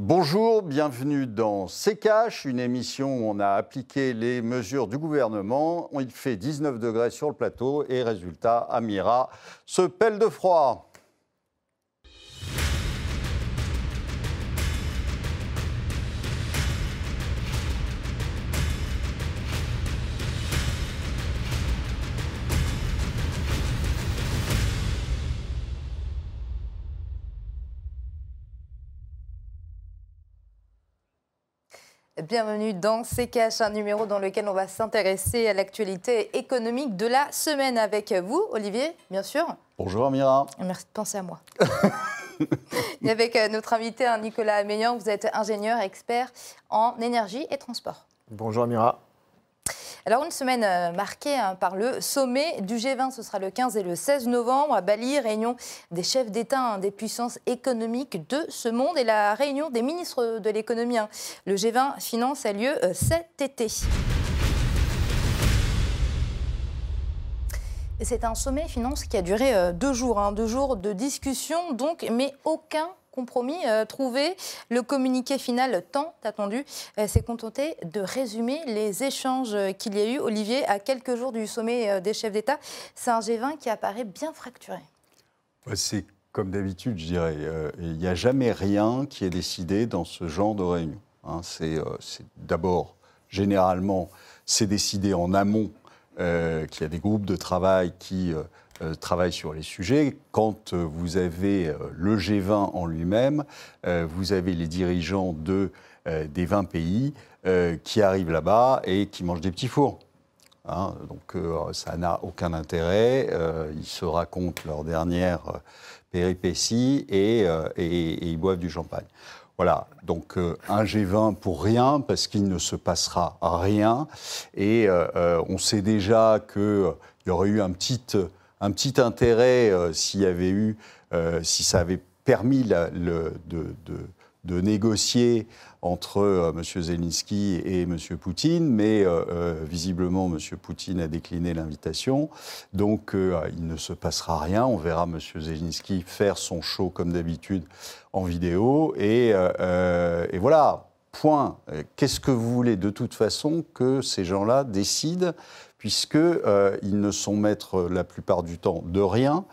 Bonjour, bienvenue dans CKH, une émission où on a appliqué les mesures du gouvernement. Il fait 19 degrés sur le plateau et résultat, Amira se pèle de froid. Bienvenue dans CKH, un numéro dans lequel on va s'intéresser à l'actualité économique de la semaine avec vous, Olivier, bien sûr. Bonjour Amira. Merci de penser à moi. et avec euh, notre invité Nicolas Ameyan, vous êtes ingénieur expert en énergie et transport. Bonjour Amira. Alors une semaine euh, marquée hein, par le sommet du G20, ce sera le 15 et le 16 novembre à Bali, réunion des chefs d'État hein, des puissances économiques de ce monde et la réunion des ministres de l'économie. Hein. Le G20 finance a lieu euh, cet été. C'est un sommet finance qui a duré euh, deux jours, deux jours de discussion, donc, mais aucun compromis euh, trouvé. Le communiqué final tant attendu euh, s'est contenté de résumer les échanges qu'il y a eu, Olivier, à quelques jours du sommet euh, des chefs d'État. C'est un G20 qui apparaît bien fracturé. C'est comme d'habitude, je dirais. Il n'y a jamais rien qui est décidé dans ce genre de réunion. Hein. c'est d'abord, généralement, c'est décidé en amont qu'il y a des groupes de travail qui euh, travaille sur les sujets. Quand euh, vous avez euh, le G20 en lui-même, vous avez les dirigeants de, des 20 pays qui arrivent là-bas et qui mangent des petits fours. Hein. donc ça n'a aucun intérêt. ils se racontent leur dernière péripétie et, ils boivent du champagne. Voilà, donc un G20 pour rien, parce qu'il ne se passera rien. Et on sait déjà qu'il y aurait eu un petit un petit intérêt euh, s'il y avait eu, euh, si ça avait permis de, négocier entre euh, M. Zelensky et M. Poutine, mais visiblement M. Poutine a décliné l'invitation, donc il ne se passera rien. On verra M. Zelensky faire son show comme d'habitude en vidéo, et voilà. Point. Qu'est-ce que vous voulez? De toute façon que ces gens-là décident puisqu'ils euh, ne sont maîtres la plupart du temps de rien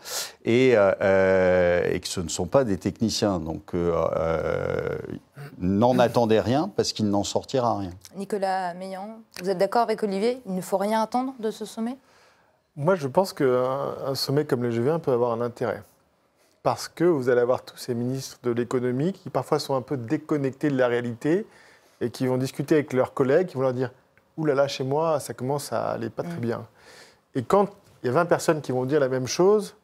et, euh, et que ce ne sont pas des techniciens. Donc euh, n'en attendez rien parce qu'il n'en sortira rien. Nicolas Meillan, vous êtes d'accord avec Olivier? Il ne faut rien attendre de ce sommet? Moi, je pense qu'un sommet comme le G20 peut avoir un intérêt. Parce que vous allez avoir tous ces ministres de l'économie qui parfois sont un peu déconnectés de la réalité et qui vont discuter avec leurs collègues, qui vont leur dire Ouh là là, chez moi, ça commence à aller pas très mm. bien. Et quand il y a 20 personnes qui vont dire la même chose,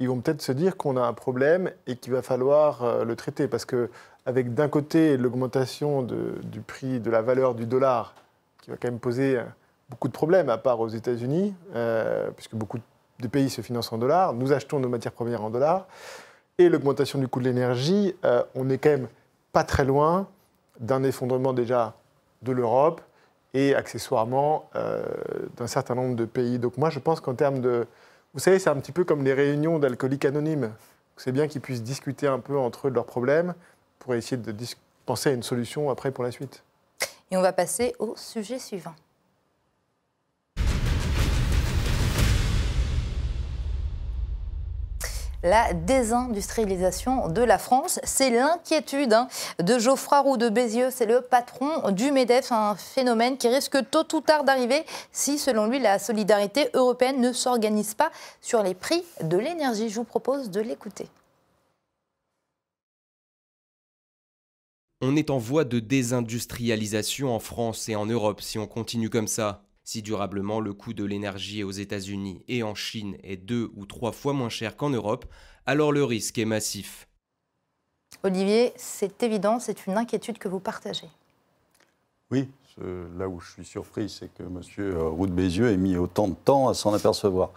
ils vont peut-être se dire qu'on a un problème et qu'il va falloir euh, le traiter. Parce que, avec d'un côté l'augmentation du prix, de la valeur du dollar, qui va quand même poser euh, beaucoup de problèmes, à part aux États-Unis, euh, puisque beaucoup de pays se financent en dollars, nous achetons nos matières premières en dollars, et l'augmentation du coût de l'énergie, on n'est quand même pas très loin d'un effondrement déjà de l'Europe, et accessoirement euh, d'un certain nombre de pays. Donc moi, je pense qu'en termes de... Vous savez, c'est un petit peu comme les réunions d'alcooliques anonymes. C'est bien qu'ils puissent discuter un peu entre eux de leurs problèmes pour essayer de penser à une solution après pour la suite. Et on va passer au sujet suivant. La désindustrialisation de la France. C'est l'inquiétude hein, de Geoffroy Roux de Bézieux, c'est le patron du MEDEF, un phénomène qui risque tôt ou tard d'arriver si, selon lui, la solidarité européenne ne s'organise pas sur les prix de l'énergie. Je vous propose de l'écouter. On est en voie de désindustrialisation en France et en Europe si on continue comme ça. Si durablement le coût de l'énergie aux États-Unis et en Chine est deux ou trois fois moins cher qu'en Europe, alors le risque est massif. Olivier, c'est évident, c'est une inquiétude que vous partagez. Oui, là où je suis surpris, c'est que M. Roux de Bézieux ait mis autant de temps à s'en apercevoir.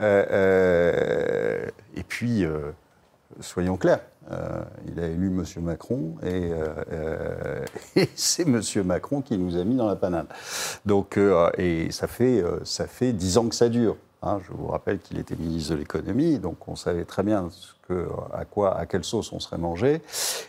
Euh, euh, et puis, euh, soyons clairs, euh, il a élu M. Macron euh, euh, et, c'est M. Macron qui nous a mis dans la panade. Donc, et ça fait, ça fait 10 ans que ça dure. Hein, je vous rappelle qu'il était ministre de l'économie, donc on savait très bien à, quoi, à quelle sauce on serait mangé.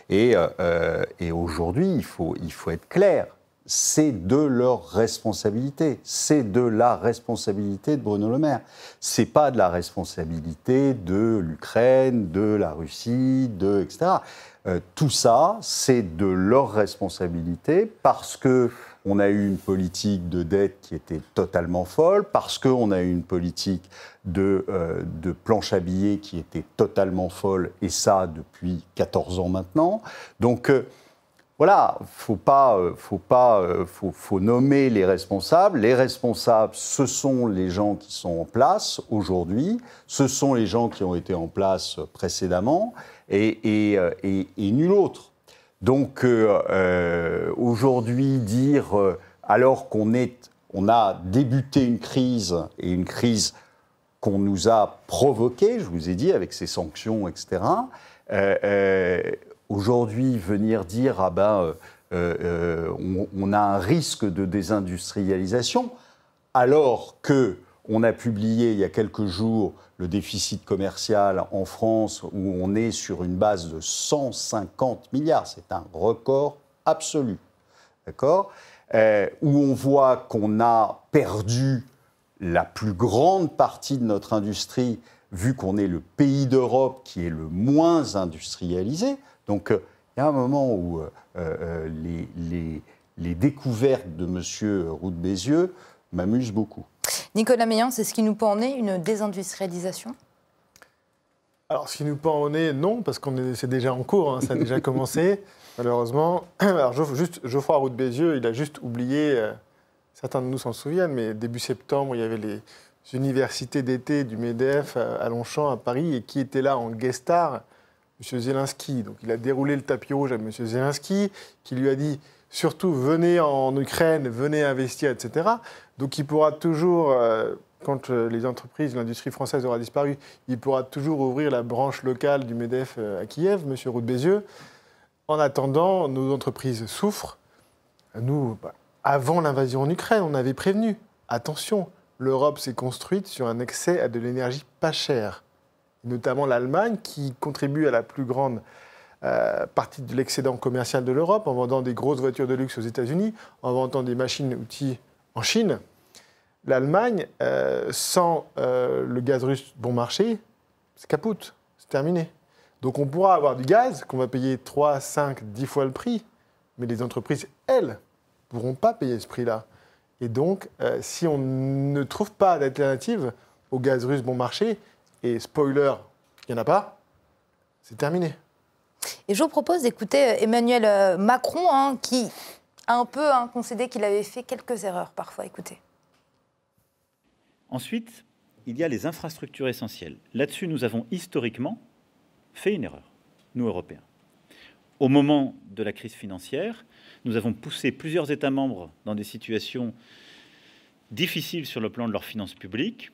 Et, euh, et aujourd'hui, il faut, il faut être clair c'est de leur responsabilité. C'est de la responsabilité de Bruno Le Maire. C'est pas de la responsabilité de l'Ukraine, de la Russie, de etc. Euh, tout ça, c'est de leur responsabilité parce que on a eu une politique de dette qui était totalement folle, parce qu'on a eu une politique de, euh, de planche à billets qui était totalement folle, et ça depuis 14 ans maintenant. Donc, euh, voilà, faut pas, euh, faut pas, euh, faut, nommer les responsables. Les responsables, ce sont les gens qui sont en place aujourd'hui, ce sont les gens qui ont été en place précédemment, et, euh, nul autre. Donc euh, aujourd'hui, dire alors qu'on a débuté une crise et une crise qu'on nous a provoquée, je vous ai dit avec ces sanctions, etc. Euh, aujourd'hui venir dire ah ben euh, euh, on, on, a un risque de désindustrialisation, alors que on a publié il y a quelques jours le déficit commercial en France où on est sur une base de 150 milliards, c'est un record absolu, d'accord? Euh, Où on voit qu'on a perdu la plus grande partie de notre industrie vu qu'on est le pays d'Europe qui est le moins industrialisé, donc euh, il y a un moment où euh, euh, les, les, les, découvertes de M. Roux de Bézieux m'amusent beaucoup. Nicolas Meillan, c'est ce qui nous pend en nez, une désindustrialisation? Alors, ce qui nous pend au nez, non, parce que c'est déjà en cours, hein, ça a déjà commencé, malheureusement. Alors, juste, Geoffroy Roux de Bézieux, il a juste oublié, euh, certains de nous s'en souviennent, mais début septembre, il y avait les universités d'été du MEDEF à, à Longchamp, à Paris, et qui était là en guest star M. Zelensky. Donc il a déroulé le tapis rouge à M. Zelensky, qui lui a dit surtout venez en Ukraine, venez investir, etc. Donc il pourra toujours, euh, quand euh, les entreprises, l'industrie française aura disparu, il pourra toujours ouvrir la branche locale du MEDEF euh, à Kiev, M. Roux Bézieux. En attendant, nos entreprises souffrent. Nous, bah, avant l'invasion en Ukraine, on avait prévenu. Attention, l'Europe s'est construite sur un accès à de l'énergie pas chère notamment l'Allemagne, qui contribue à la plus grande euh, partie de l'excédent commercial de l'Europe en vendant des grosses voitures de luxe aux États-Unis, en vendant des machines-outils en Chine. L'Allemagne, euh, sans euh, le gaz russe bon marché, c'est capoute, c'est terminé. Donc on pourra avoir du gaz qu'on va payer 3, 5, 10 fois le prix, mais les entreprises, elles, ne pourront pas payer ce prix-là. Et donc, si on ne trouve pas d'alternative au gaz russe bon marché, et spoiler, il n'y en a pas, c'est terminé. Et je vous propose d'écouter Emmanuel euh, Macron, hein, qui a un peu hein, concédé qu'il avait fait quelques erreurs parfois. Écoutez. Ensuite, il y a les infrastructures essentielles. Là-dessus, nous avons historiquement fait une erreur, nous Européens. Au moment de la crise financière, nous avons poussé plusieurs États membres dans des situations difficiles sur le plan de leurs finances publiques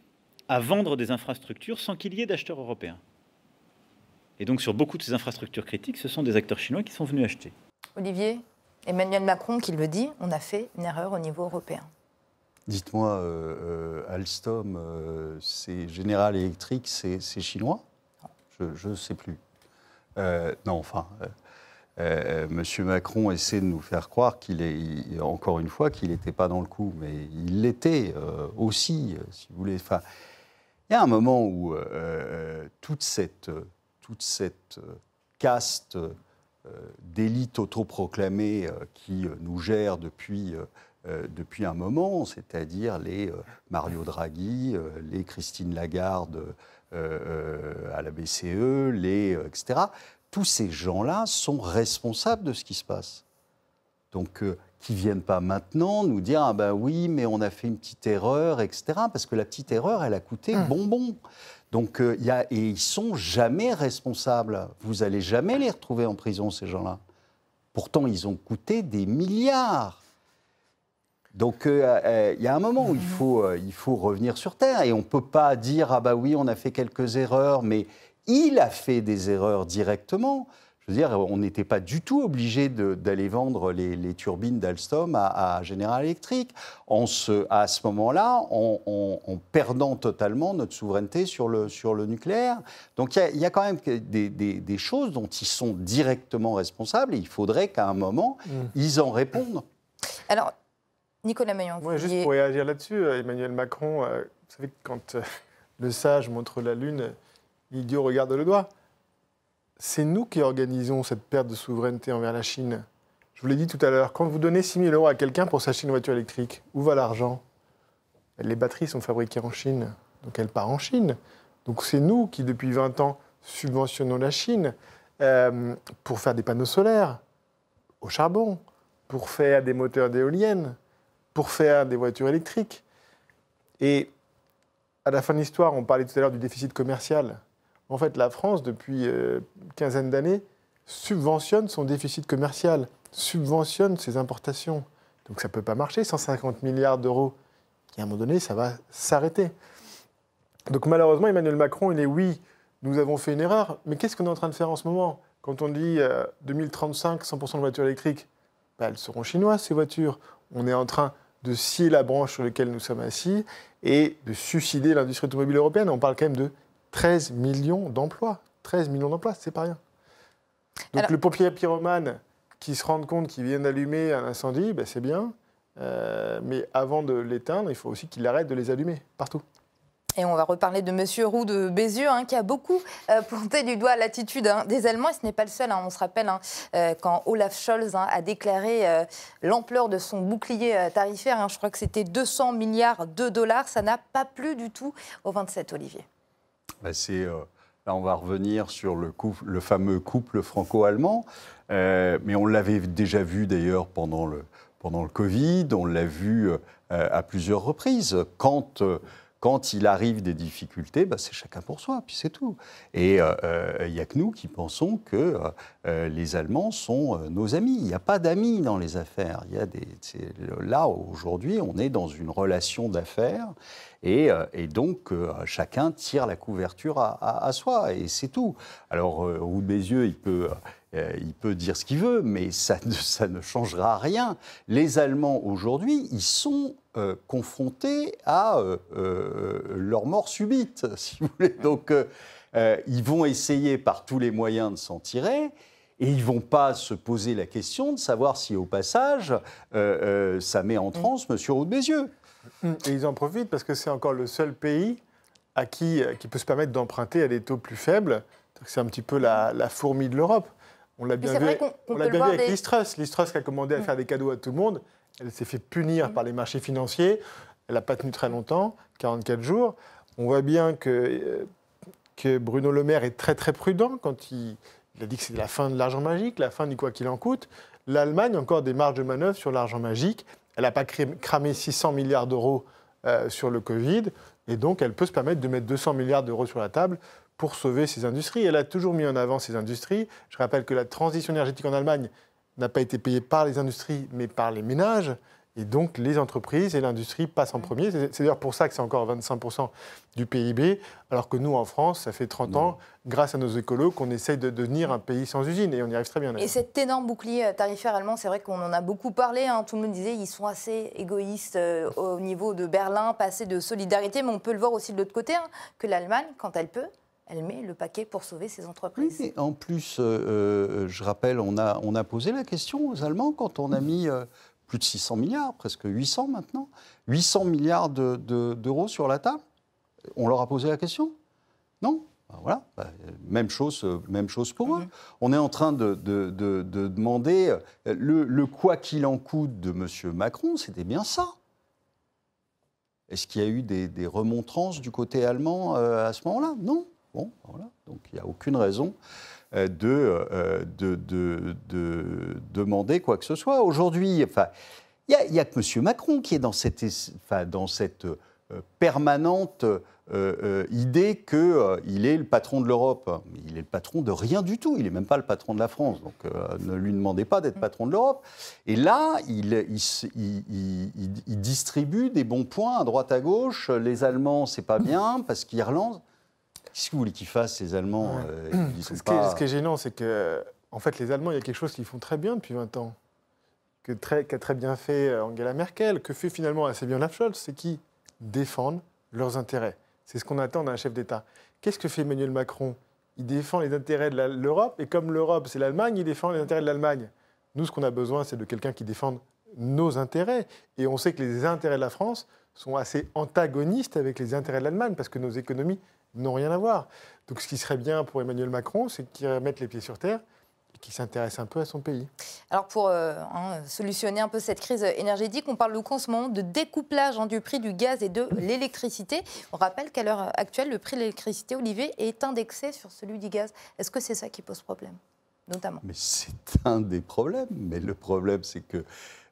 à vendre des infrastructures sans qu'il y ait d'acheteurs européens. Et donc sur beaucoup de ces infrastructures critiques, ce sont des acteurs chinois qui sont venus acheter. Olivier, Emmanuel Macron qui le dit, on a fait une erreur au niveau européen. Dites-moi, euh, euh, Alstom, euh, c'est General Electric, c'est chinois? Je ne sais plus. Euh, non, enfin, Monsieur Macron essaie de nous faire croire qu'il est, encore une fois, qu'il n'était pas dans le coup, mais il l'était aussi, si vous voulez. Enfin, il y a un moment où euh, euh, toute cette, toute cette euh, caste euh, d'élite autoproclamée euh, qui nous gère depuis, euh, depuis un moment, c'est-à-dire les Mario Draghi, les Christine Lagarde à la BCE, les, etc., tous ces gens-là sont responsables de ce qui se passe. Donc, qui ne viennent pas maintenant nous dire ah ben oui, mais on a fait une petite erreur, etc. Parce que la petite erreur, elle a coûté mmh. bonbon. Donc, euh, y a, et ils sont jamais responsables. Vous allez jamais les retrouver en prison, ces gens-là. Pourtant, ils ont coûté des milliards. Donc, il euh, euh, y a un moment où il faut, euh, il faut revenir sur Terre. Et on ne peut pas dire, ah bah oui, on a fait quelques erreurs, mais il a fait des erreurs directement. Je veux dire, on n'était pas du tout obligé d'aller vendre les, turbines d'Alstom à, General Electric en ce, à ce moment-là, en, perdant totalement notre souveraineté sur le, sur le nucléaire. Donc il y, a quand même des, choses dont ils sont directement responsables et il faudrait qu'à un moment, mm. ils en répondent. Alors, Nicolas Maillon. Moi, juste pour réagir là-dessus, euh, Emmanuel Macron, euh, vous savez que quand euh, le sage montre la lune, l'idiot regarde le doigt c'est nous qui organisons cette perte de souveraineté envers la Chine. Je vous l'ai dit tout à l'heure, quand vous donnez 6 000 euros à quelqu'un pour s'acheter une voiture électrique, où va l'argent? Les batteries sont fabriquées en Chine, donc elles partent en Chine. Donc c'est nous qui, depuis 20 ans, subventionnons la Chine euh, pour faire des panneaux solaires au charbon, pour faire des moteurs d'éoliennes, pour faire des voitures électriques. Et à la fin de l'histoire, on parlait tout à l'heure du déficit commercial. En fait, la France, depuis euh, quinzaine d'années, subventionne son déficit commercial, subventionne ses importations. Donc ça ne peut pas marcher, 150 milliards d'euros. Et à un moment donné, ça va s'arrêter. Donc malheureusement, Emmanuel Macron, il est oui, nous avons fait une erreur, mais qu'est-ce qu'on est en train de faire en ce moment? Quand on dit 2035, 100% de voitures électriques, bah, elles seront chinoises, ces voitures. On est en train de scier la branche sur laquelle nous sommes assis et de suicider l'industrie automobile européenne. On parle quand même de 13 millions d'emplois. 13 millions d'emplois, c'est pas rien. Donc le pompier pyromane qui se rend compte qu'il vient d'allumer un incendie, ben c'est bien. Euh, mais avant de l'éteindre, il faut aussi qu'il arrête de les allumer partout. Et on va reparler de M. Roux de Bézieux, hein, qui a beaucoup euh, planté du doigt l'attitude hein, des Allemands. Et ce n'est pas le seul. Hein. on se rappelle euh, quand Olaf Scholz a déclaré l'ampleur de son bouclier tarifaire. je crois que c'était 200 milliards de dollars. Ça n'a pas plu du tout au 27, Olivier. Bah, euh, là, on va revenir sur le, fameux couple franco-allemand, euh, mais on l'avait déjà vu d'ailleurs pendant le, pendant le Covid, on l'a vu euh, à plusieurs reprises. Quand quand il arrive des difficultés, bah, c'est chacun pour soi, puis c'est tout. Et il n'y a que nous qui pensons que les Allemands sont nos amis. Il n'y a pas d'amis dans les affaires. Là, aujourd'hui, on est dans une relation d'affaires euh, et, donc, euh, chacun tire la couverture à, soi, et c'est tout. Alors, euh, au bout de mes yeux, il peut, il peut dire ce qu'il veut, mais ça ne, ça ne changera rien. Les Allemands, aujourd'hui, ils sont confrontés à leur mort subite, si vous voulez. Donc, ils vont essayer par tous les moyens de s'en tirer. Et ils ne vont pas se poser la question de savoir si, au passage, ça met en transe M. Roux de Bézieux. Et ils en profitent parce que c'est encore le seul pays à qui, qui peut se permettre d'emprunter à des taux plus faibles. C'est un petit peu la, fourmi de l'Europe. On l'a bien, vu, on, l'a bien vu avec Listrus. Listrus qui a commandé à mm. faire des cadeaux à tout le monde. Elle s'est fait punir mm. par les marchés financiers. Elle n'a pas tenu très longtemps, 44 jours. On voit bien que, euh, que Bruno Le Maire est très très prudent quand il, il a dit que c'est la fin de l'argent magique, la fin du quoi qu'il en coûte. L'Allemagne a encore des marges de manœuvre sur l'argent magique. Elle n'a pas cramé 600 milliards d'euros euh, sur le Covid, et donc elle peut se permettre de mettre 200 milliards d'euros sur la table pour sauver ses industries. Elle a toujours mis en avant ses industries. Je rappelle que la transition énergétique en Allemagne n'a pas été payée par les industries, mais par les ménages. Et donc, les entreprises et l'industrie passent en premier. C'est d'ailleurs pour ça que c'est encore 25% du PIB, alors que nous, en France, ça fait 30 ans, grâce à nos écolos, qu'on essaye de devenir un pays sans usine. Et on y arrive très bien. Et cet énorme bouclier euh, tarifaire allemand, c'est vrai qu'on en a beaucoup parlé. Hein. Tout le monde disait qu'ils sont assez égoïstes euh, au niveau de Berlin, pas assez de solidarité. Mais on peut le voir aussi de l'autre côté, hein, que l'Allemagne, quand elle peut, elle met le paquet pour sauver ses entreprises. Oui, en plus, euh, je rappelle, on a, on a posé la question aux Allemands quand on a mis plus de 600 milliards, presque 800 maintenant, 800 milliards d'euros sur la table. On leur a posé la question Non? Ben voilà, ben, même, chose, même chose pour eux. On est en train de, demander le, quoi qu'il en coûte de M. Macron, c'était bien ça. Est-ce qu'il y a eu des, remontrances du côté allemand euh, à ce moment-là? Non. Bon, ben voilà. Donc il n'y a aucune raison euh, euh, de, de, de, demander quoi que ce soit. Aujourd'hui, enfin, il n'y a, que M. Macron qui est dans cette, euh, permanente idée qu'il est le patron de l'Europe. Il est le patron de rien du tout. Il n'est même pas le patron de la France. Donc ne lui demandez pas d'être patron de l'Europe. Et là, il, il, distribue des bons points à droite à gauche. Les Allemands, c'est pas bien parce qu'ils relancent. Qu'est-ce que vous voulez qu'ils fassent, ces Allemands euh, ce, qui est, gênant, c'est que En fait, les Allemands, il y a quelque chose qu'ils font très bien depuis 20 ans, très, qu'a très bien fait euh, Angela Merkel, que fait finalement assez bien Olaf Scholz, c'est qu'ils défendent leurs intérêts. C'est ce qu'on attend d'un chef d'État. Qu'est-ce que fait Emmanuel Macron? Il défend les intérêts de l'Europe, et comme l'Europe, c'est l'Allemagne, il défend les intérêts de l'Allemagne. Nous, ce qu'on a besoin, c'est de quelqu'un qui défende nos intérêts. Et on sait que les intérêts de la France sont assez antagonistes avec les intérêts de l'Allemagne, parce que nos économies n'ont rien à voir. Donc ce qui serait bien pour Emmanuel Macron, c'est qu'il remette les pieds sur terre et qu'il s'intéresse un peu à son pays. Alors pour euh, hein, solutionner un peu cette crise énergétique, on parle beaucoup en ce moment de découplage hein, du prix du gaz et de l'électricité. On rappelle qu'à l'heure actuelle, le prix de l'électricité, Olivier, est indexé sur celui du gaz. Est-ce que c'est ça qui pose problème, notamment? Mais c'est un des problèmes. Mais le problème, c'est que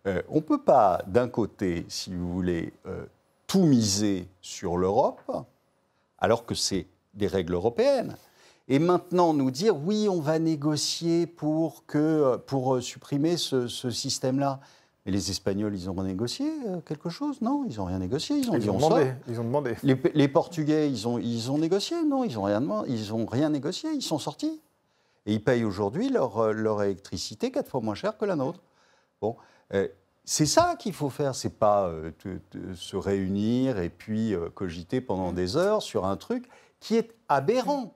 euh, on ne peut pas, d'un côté, si vous voulez, euh, tout miser sur l'Europe, alors que c'est des règles européennes. Et maintenant nous dire oui, on va négocier pour, que, pour euh, supprimer ce, ce système-là. Mais les Espagnols, ils ont négocié euh, quelque chose? Non, ils n'ont rien négocié. Ils ont dit ont on sort. demandé. Ils ont demandé. Les, les Portugais, ils ont, ils ont négocié? Non, ils n'ont rien, demandé- ils ont rien négocié, ils sont sortis. Et ils payent aujourd'hui leur, euh, leur électricité quatre fois moins cher que la nôtre. Bon, euh, c'est ça qu'il faut faire, c'est pas euh, te- te- se réunir et puis euh, cogiter pendant des heures sur un truc qui est aberrant.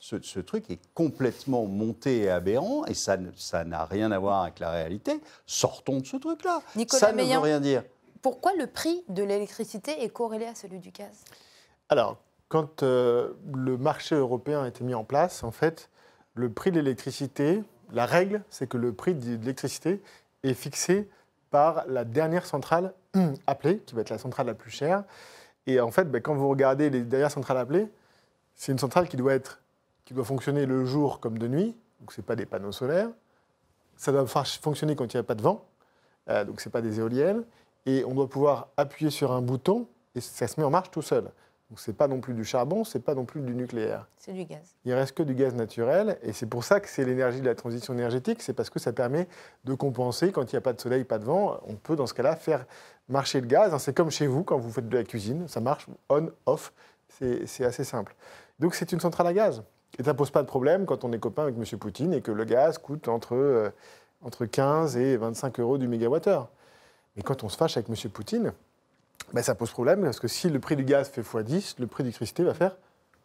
Ce, ce truc est complètement monté et aberrant et ça n'a rien à voir avec la réalité. Sortons de ce truc-là. Nicolas Ça ne Meillan. veut rien dire. Pourquoi le prix de l'électricité est corrélé à celui du gaz? Alors, quand euh, le marché européen a été mis en place, en fait, le prix de l'électricité, la règle, c'est que le prix de l'électricité est fixé par la dernière centrale appelée, qui va être la centrale la plus chère. Et en fait, ben, quand vous regardez les dernières centrales appelées, c'est une centrale qui doit, être, qui doit fonctionner le jour comme de nuit, donc ce n'est pas des panneaux solaires. Ça doit fonctionner quand il n'y a pas de vent, euh, donc ce n'est pas des éoliennes. Et on doit pouvoir appuyer sur un bouton et ça se met en marche tout seul. Donc c'est pas non plus du charbon, c'est pas non plus du nucléaire. C'est du gaz. Il reste que du gaz naturel et c'est pour ça que c'est l'énergie de la transition énergétique, c'est parce que ça permet de compenser quand il n'y a pas de soleil, pas de vent, on peut dans ce cas-là faire marcher le gaz. C'est comme chez vous quand vous faites de la cuisine, ça marche on off, c'est assez simple. Donc c'est une centrale à gaz et ça pose pas de problème quand on est copain avec M. Poutine et que le gaz coûte entre euh, entre 15 et 25 euros du mégawattheure. Mais quand on se fâche avec M. Poutine, ben, ça pose problème parce que si le prix du gaz fait x10, le prix de l'électricité va faire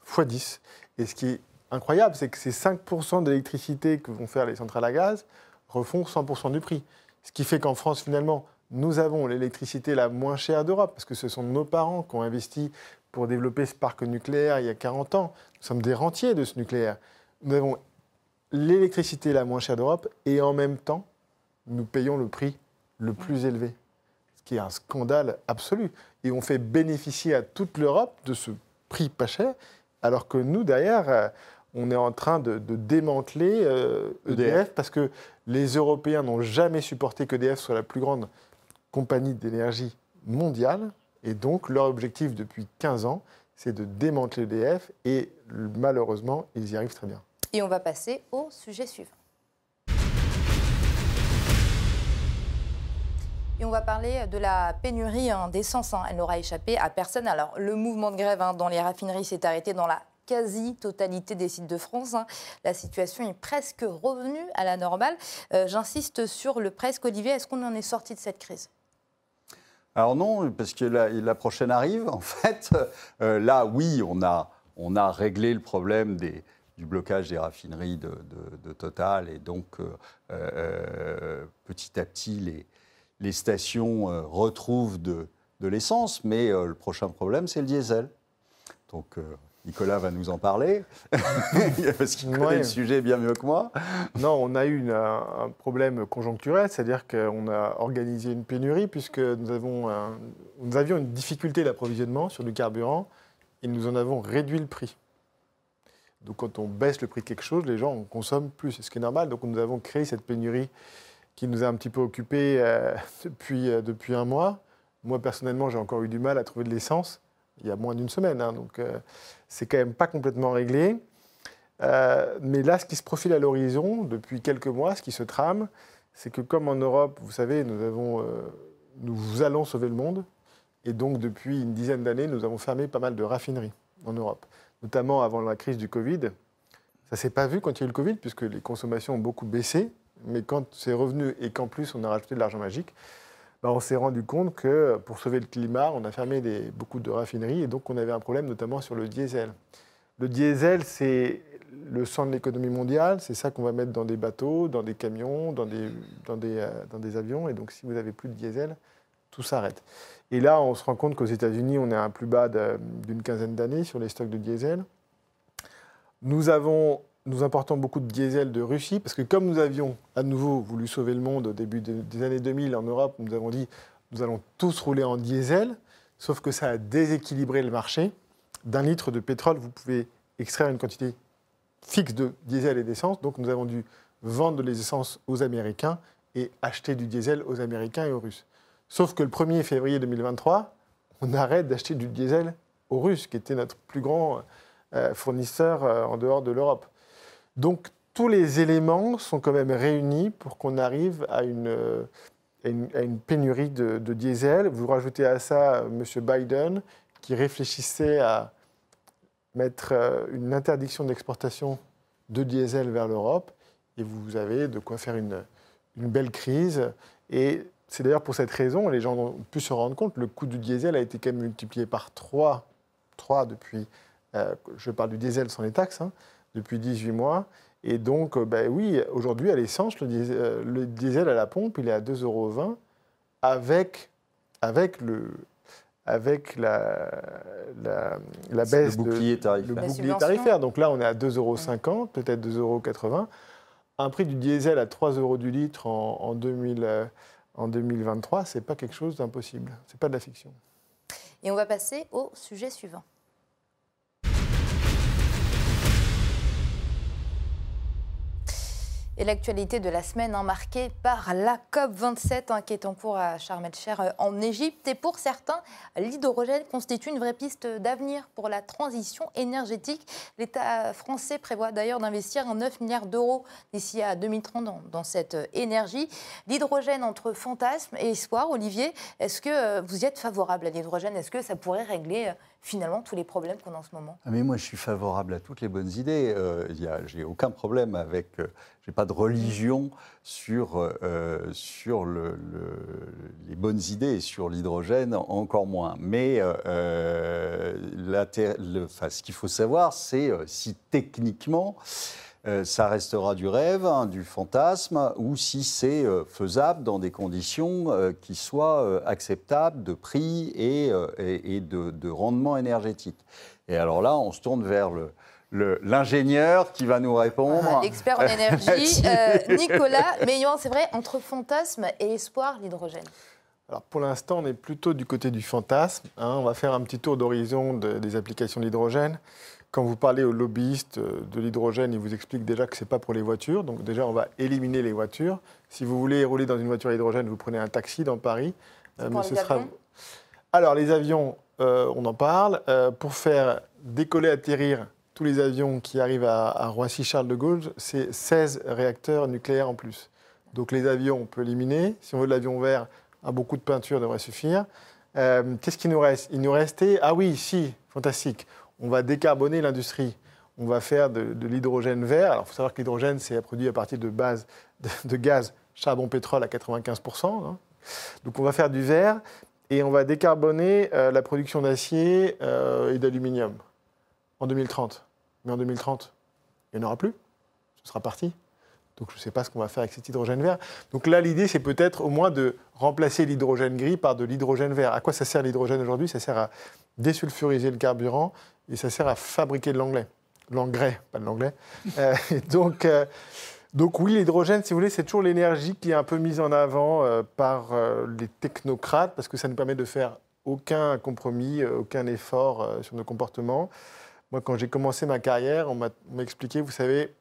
x10. Et ce qui est incroyable, c'est que ces 5% d'électricité que vont faire les centrales à gaz refont 100% du prix. Ce qui fait qu'en France, finalement, nous avons l'électricité la moins chère d'Europe, parce que ce sont nos parents qui ont investi pour développer ce parc nucléaire il y a 40 ans. Nous sommes des rentiers de ce nucléaire. Nous avons l'électricité la moins chère d'Europe et en même temps, nous payons le prix le plus élevé, qui est un scandale absolu. Et on fait bénéficier à toute l'Europe de ce prix pas cher, alors que nous, derrière, euh, on est en train de, de démanteler euh, EDF, EDF. parce que les Européens n'ont jamais supporté qu'EDF soit la plus grande compagnie d'énergie mondiale. Et donc, leur objectif depuis 15 ans, c'est de démanteler EDF. Et malheureusement, ils y arrivent très bien. Et on va passer au sujet suivant. Et on va parler de la pénurie hein, d'essence. Elle n'aura échappé à personne. Alors, le mouvement de grève hein, dans les raffineries s'est arrêté dans la quasi-totalité des sites de France. hein. La situation est presque revenue à la normale. Euh, J'insiste sur le presque. Olivier, est-ce qu'on en est sorti de cette crise? Alors non, parce que la, prochaine arrive. En fait, Euh, là, oui, on a, on a réglé le problème du blocage des raffineries de, Total. Et donc, euh, petit à petit, les, les stations euh, retrouvent de, de l'essence. Mais euh, le prochain problème, c'est le diesel. Donc, euh, Nicolas va nous en parler, parce qu'il connaît Ouais. le sujet bien mieux que moi. Non, on a eu une- un, un problème conjoncturel, c'est-à-dire qu'on a organisé une pénurie puisque nous, avons un- nous avions une difficulté d'approvisionnement sur du carburant et nous en avons réduit le prix. Donc quand on baisse le prix de quelque chose, les gens en consomment plus, c'est ce qui est normal. Donc nous avons créé cette pénurie qui nous a un petit peu occupés euh, depuis, euh, depuis un mois. Moi personnellement, j'ai encore eu du mal à trouver de l'essence il y a moins d'une semaine, hein, donc euh, c'est quand même pas complètement réglé. Euh, mais là, ce qui se profile à l'horizon depuis quelques mois, ce qui se trame, c'est que comme en Europe, vous savez, nous, avons, nous allons sauver le monde. Et donc, depuis une dizaine d'années, nous avons fermé pas mal de raffineries en Europe, notamment avant la crise du Covid. Ça ne s'est pas vu quand il y a eu le Covid, puisque les consommations ont beaucoup baissé. Mais quand c'est revenu et qu'en plus on a rajouté de l'argent magique, bah, on s'est rendu compte que pour sauver le climat, on a fermé beaucoup de raffineries et donc on avait un problème notamment sur le diesel. Le diesel, c'est le sang de l'économie mondiale, c'est ça qu'on va mettre dans des bateaux, dans des camions, dans des, dans des, euh, avions. Et donc si vous n'avez plus de diesel, tout s'arrête. Et là, on se rend compte qu'aux États-Unis, on est à un plus bas d'une quinzaine d'années sur les stocks de diesel. Nous avons nous importons beaucoup de diesel de Russie, parce que comme nous avions à nouveau voulu sauver le monde au début des années 2000 en Europe, nous avons dit nous allons tous rouler en diesel, sauf que ça a déséquilibré le marché. D'un litre de pétrole, vous pouvez extraire une quantité fixe de diesel et d'essence, donc nous avons dû vendre les essences aux Américains et acheter du diesel aux Américains et aux Russes. Sauf que le 1er février 2023, on arrête d'acheter du diesel aux Russes, qui était notre plus grand euh, fournisseur euh, en dehors de l'Europe. Donc tous les éléments sont quand même réunis pour qu'on arrive à une, euh, pénurie de, diesel. Vous rajoutez à ça M. Biden qui réfléchissait à mettre euh, une interdiction d'exportation de diesel vers l'Europe et vous avez de quoi faire une, belle crise. Et c'est d'ailleurs pour cette raison, les gens ont pu se rendre compte, le coût du diesel a été quand même multiplié par 3, 3 depuis, euh, je parle du diesel sans les taxes, hein, depuis 18 mois. Et donc, euh, ben oui, aujourd'hui, à l'essence, le, euh, le, diesel à la pompe, il est à 2,20 euros avec, avec, le, avec la, la, baisse le bouclier tarifaire. Le bouclier tarifaire. Donc là, on est à 2,50 euros, peut-être 2,80 euros. Un prix du diesel à 3 euros du litre en, en, 2000, euh, en 2023, ce n'est pas quelque chose d'impossible. Ce n'est pas de la fiction. Et on va passer au sujet suivant. Et l'actualité de la semaine marquée par la COP27 hein, qui est en cours à Sharm el-Sheikh euh, en Égypte. Et pour certains, l'hydrogène constitue une vraie piste d'avenir pour la transition énergétique. L'État français prévoit d'ailleurs d'investir 9 milliards d'euros d'ici à 2030 dans, dans cette euh, énergie. L'hydrogène entre fantasme et espoir, Olivier, est-ce que euh, vous y êtes favorable à l'hydrogène? Est-ce que ça pourrait régler finalement tous les problèmes qu'on a en ce moment ah, Mais moi, je suis favorable à toutes les bonnes idées. Euh, j'ai aucun problème avec. Euh, j'ai pas de religion sur, euh, sur le, les bonnes idées et sur l'hydrogène, encore moins. Mais euh, la, le, ce qu'il faut savoir, c'est si techniquement euh, ça restera du rêve, hein, du fantasme, ou si c'est euh, faisable dans des conditions euh, qui soient acceptables de prix et, de, rendement énergétique. Et alors là, on se tourne vers l'ingénieur qui va nous répondre. L'expert en énergie, Nicolas. Mais c'est vrai, entre fantasme et espoir, l'hydrogène. Alors pour l'instant, on est plutôt du côté du fantasme. Hein. On va faire un petit tour d'horizon des applications de l'hydrogène. Quand vous parlez aux lobbyistes euh, de l'hydrogène, ils vous expliquent déjà que ce n'est pas pour les voitures. Donc déjà, on va éliminer les voitures. Si vous voulez rouler dans une voiture à hydrogène, vous prenez un taxi dans Paris. Euh, mais ce sera... Alors les avions, euh, on en parle. pour faire décoller, atterrir tous les avions qui arrivent à, Roissy-Charles de Gaulle, c'est 16 réacteurs nucléaires en plus. Donc les avions, on peut éliminer. Si on veut de l'avion vert, un beaucoup de peinture devrait suffire. Qu'est-ce qu'il nous reste? Il nous restait, ah oui, si, fantastique on va décarboner l'industrie. On va faire de, l'hydrogène vert. Alors, il faut savoir que l'hydrogène, c'est produit à partir de, base, de, gaz charbon-pétrole à 95%. Hein. Donc, on va faire du vert et on va décarboner euh, la production d'acier euh, et d'aluminium en 2030. Mais en 2030, il n'y en aura plus. Ce sera parti. Donc je ne sais pas ce qu'on va faire avec cet hydrogène vert. Donc là, l'idée, c'est peut-être au moins de remplacer l'hydrogène gris par de l'hydrogène vert. À quoi ça sert l'hydrogène aujourd'hui? Ça sert à désulfuriser le carburant et ça sert à fabriquer de l'anglais. L'engrais, pas de l'anglais. Euh, donc, euh, donc oui, l'hydrogène, si vous voulez, c'est toujours l'énergie qui est un peu mise en avant euh, par les technocrates parce que ça nous permet de faire aucun compromis, aucun effort sur nos comportements. Moi, quand j'ai commencé ma carrière, on m'a expliqué, vous savez,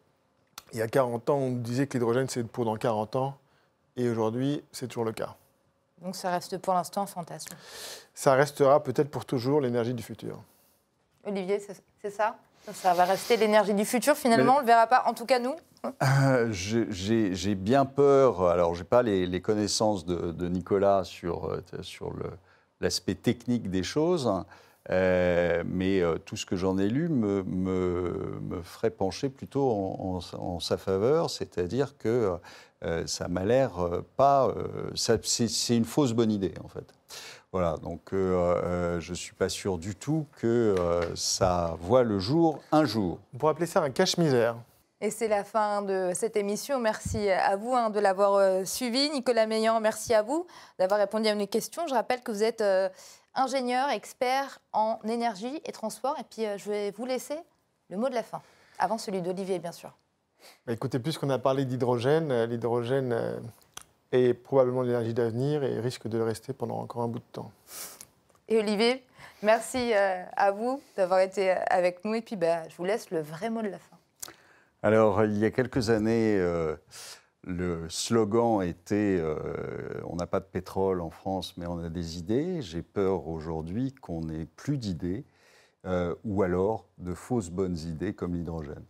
il y a 40 ans, on disait que l'hydrogène, c'est pour dans 40 ans. Et aujourd'hui, c'est toujours le cas. Donc ça reste pour l'instant un fantasme. Ça restera peut-être pour toujours l'énergie du futur. Olivier, c'est ça? Ça va rester l'énergie du futur finalement, on ne le verra pas, en tout cas nous? Euh, J'ai bien peur, alors je n'ai pas les, connaissances de, Nicolas sur, euh, sur l'aspect technique des choses, mais tout ce que j'en ai lu me, me, ferait pencher plutôt en, en sa faveur, c'est-à-dire que ça m'a l'air pas. c'est une fausse bonne idée, en fait. Voilà, donc je ne suis pas sûr du tout que ça voit le jour un jour. On pourrait appeler ça un cache-misère. Et c'est la fin de cette émission. Merci à vous hein, de l'avoir euh, suivi. Nicolas Meillan, merci à vous d'avoir répondu à mes questions. Je rappelle que vous êtes euh, ingénieur, expert en énergie et transport. Et puis, euh, je vais vous laisser le mot de la fin, avant celui d'Olivier, bien sûr. Bah, écoutez, puisqu'on a parlé d'hydrogène, l'hydrogène est probablement l'énergie d'avenir et risque de le rester pendant encore un bout de temps. Et Olivier, merci à vous d'avoir été avec nous. Et puis, bah, je vous laisse le vrai mot de la fin. Alors, il y a quelques années, euh, le slogan était euh, On n'a pas de pétrole en France, mais on a des idées. J'ai peur aujourd'hui qu'on n'ait plus d'idées, euh, ou alors de fausses bonnes idées comme l'hydrogène.